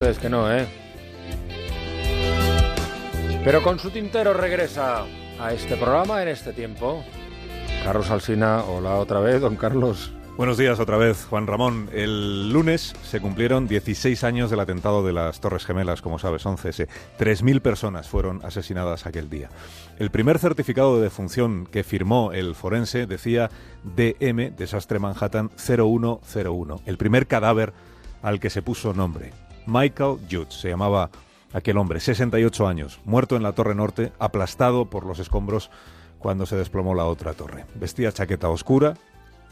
Es que no, ¿eh? Pero con su tintero regresa a este programa en este tiempo. Carlos Alsina, hola otra vez, don Carlos. Buenos días otra vez, Juan Ramón. El lunes se cumplieron 16 años del atentado de las Torres Gemelas, como sabes, 11S. 3.000 personas fueron asesinadas aquel día. El primer certificado de defunción que firmó el forense decía DM, Desastre Manhattan 0101. El primer cadáver al que se puso nombre. Michael Judge se llamaba aquel hombre, 68 años, muerto en la Torre Norte, aplastado por los escombros cuando se desplomó la otra torre. Vestía chaqueta oscura,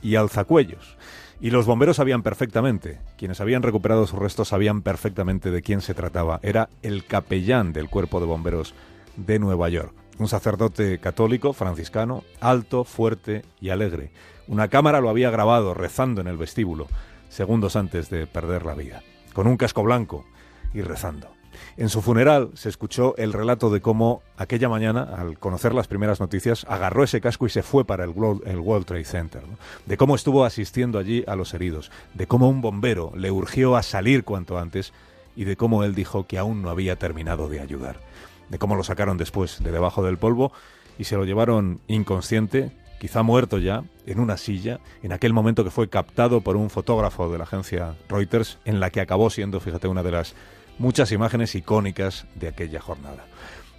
y alzacuellos. Y los bomberos sabían perfectamente, quienes habían recuperado sus restos sabían perfectamente de quién se trataba. Era el capellán del cuerpo de bomberos de Nueva York. Un sacerdote católico, franciscano, alto, fuerte y alegre. Una cámara lo había grabado rezando en el vestíbulo, segundos antes de perder la vida, con un casco blanco y rezando. En su funeral se escuchó el relato de cómo aquella mañana, al conocer las primeras noticias, agarró ese casco y se fue para el World, Trade Center. De cómo estuvo asistiendo allí a los heridos, de cómo un bombero le urgió a salir cuanto antes y de cómo él dijo que aún no había terminado de ayudar. De cómo lo sacaron después de debajo del polvo y se lo llevaron inconsciente, quizá muerto ya, en una silla, en aquel momento que fue captado por un fotógrafo de la agencia Reuters, en la que acabó siendo, fíjate, una de las muchas imágenes icónicas de aquella jornada.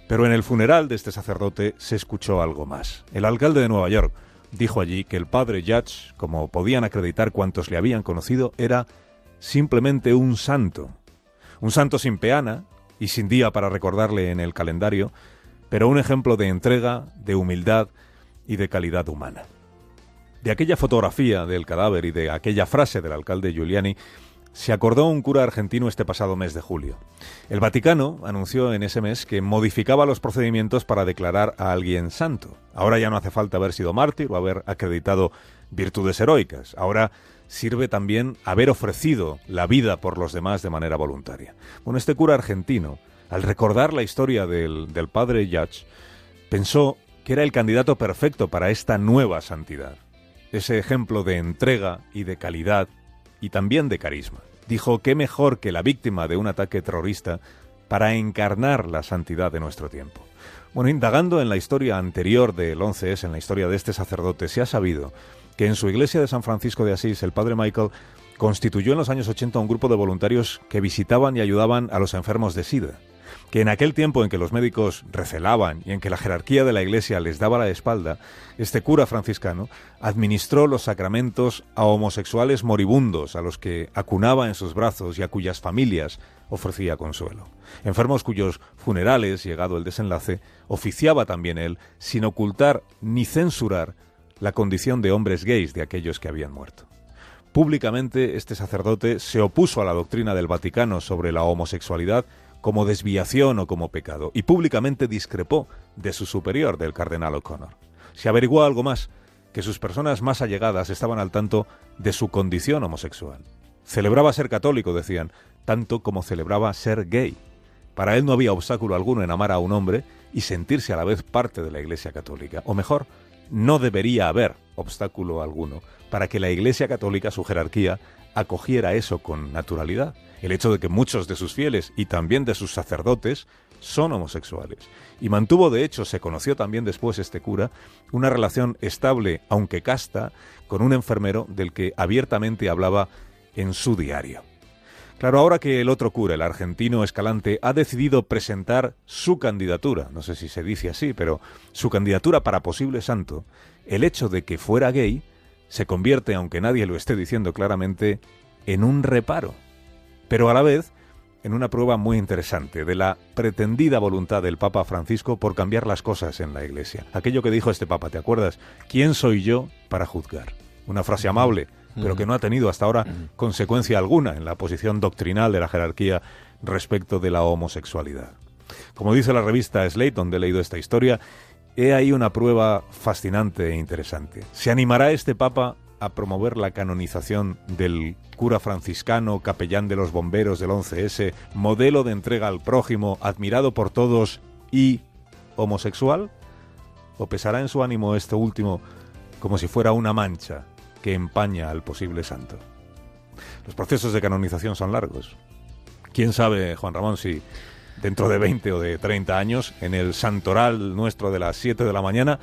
Pero en el funeral de este sacerdote se escuchó algo más. El alcalde de Nueva York dijo allí que el padre Judge, como podían acreditar cuantos le habían conocido, era simplemente un santo. Un santo sin peana y sin día para recordarle en el calendario, pero un ejemplo de entrega, de humildad y de calidad humana. De aquella fotografía del cadáver y de aquella frase del alcalde Giuliani se acordó un cura argentino este pasado mes de julio. El Vaticano anunció en ese mes que modificaba los procedimientos para declarar a alguien santo. Ahora ya no hace falta haber sido mártir o haber acreditado virtudes heroicas. Ahora sirve también haber ofrecido la vida por los demás de manera voluntaria. Bueno, este cura argentino, al recordar la historia del, del padre Yach, pensó que era el candidato perfecto para esta nueva santidad. Ese ejemplo de entrega y de calidad y también de carisma dijo que mejor que la víctima de un ataque terrorista para encarnar la santidad de nuestro tiempo. Bueno, indagando en la historia anterior del 11S, en la historia de este sacerdote, se ha sabido que en su iglesia de San Francisco de Asís, el padre Michael constituyó en los años 80 un grupo de voluntarios que visitaban y ayudaban a los enfermos de SIDA que en aquel tiempo en que los médicos recelaban y en que la jerarquía de la Iglesia les daba la espalda, este cura franciscano administró los sacramentos a homosexuales moribundos, a los que acunaba en sus brazos y a cuyas familias ofrecía consuelo. Enfermos cuyos funerales, llegado el desenlace, oficiaba también él, sin ocultar ni censurar la condición de hombres gays de aquellos que habían muerto. Públicamente este sacerdote se opuso a la doctrina del Vaticano sobre la homosexualidad como desviación o como pecado, y públicamente discrepó de su superior, del cardenal O'Connor. Se averiguó algo más, que sus personas más allegadas estaban al tanto de su condición homosexual. Celebraba ser católico, decían, tanto como celebraba ser gay. Para él no había obstáculo alguno en amar a un hombre y sentirse a la vez parte de la Iglesia Católica. O mejor, no debería haber obstáculo alguno para que la Iglesia Católica, su jerarquía, acogiera eso con naturalidad el hecho de que muchos de sus fieles y también de sus sacerdotes son homosexuales. Y mantuvo, de hecho, se conoció también después este cura, una relación estable, aunque casta, con un enfermero del que abiertamente hablaba en su diario. Claro, ahora que el otro cura, el argentino Escalante, ha decidido presentar su candidatura, no sé si se dice así, pero su candidatura para posible santo, el hecho de que fuera gay se convierte, aunque nadie lo esté diciendo claramente, en un reparo pero a la vez en una prueba muy interesante de la pretendida voluntad del Papa Francisco por cambiar las cosas en la Iglesia. Aquello que dijo este Papa, ¿te acuerdas? ¿Quién soy yo para juzgar? Una frase amable, pero que no ha tenido hasta ahora consecuencia alguna en la posición doctrinal de la jerarquía respecto de la homosexualidad. Como dice la revista Slate, donde he leído esta historia, he ahí una prueba fascinante e interesante. ¿Se animará este Papa a promover la canonización del cura franciscano, capellán de los bomberos del 11S, modelo de entrega al prójimo, admirado por todos y homosexual? ¿O pesará en su ánimo este último como si fuera una mancha que empaña al posible santo? Los procesos de canonización son largos. quién sabe, Juan Ramón, si dentro de 20 o de 30 años, en el santoral nuestro de las 7 de la mañana,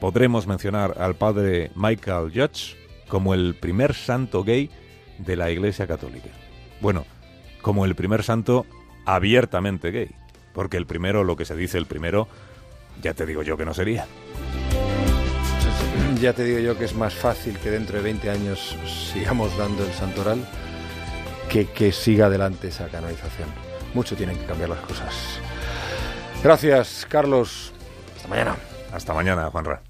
podremos mencionar al padre Michael Judge como el primer santo gay de la Iglesia Católica. Bueno, como el primer santo abiertamente gay, porque el primero, lo que se dice el primero, ya te digo yo que no sería. Ya te digo yo que es más fácil que dentro de 20 años sigamos dando el santoral que que siga adelante esa canonización. Mucho tienen que cambiar las cosas. Gracias, Carlos. Hasta mañana. Hasta mañana, Juanra.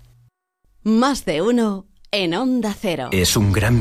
Más de uno en Onda Cero. Es un gran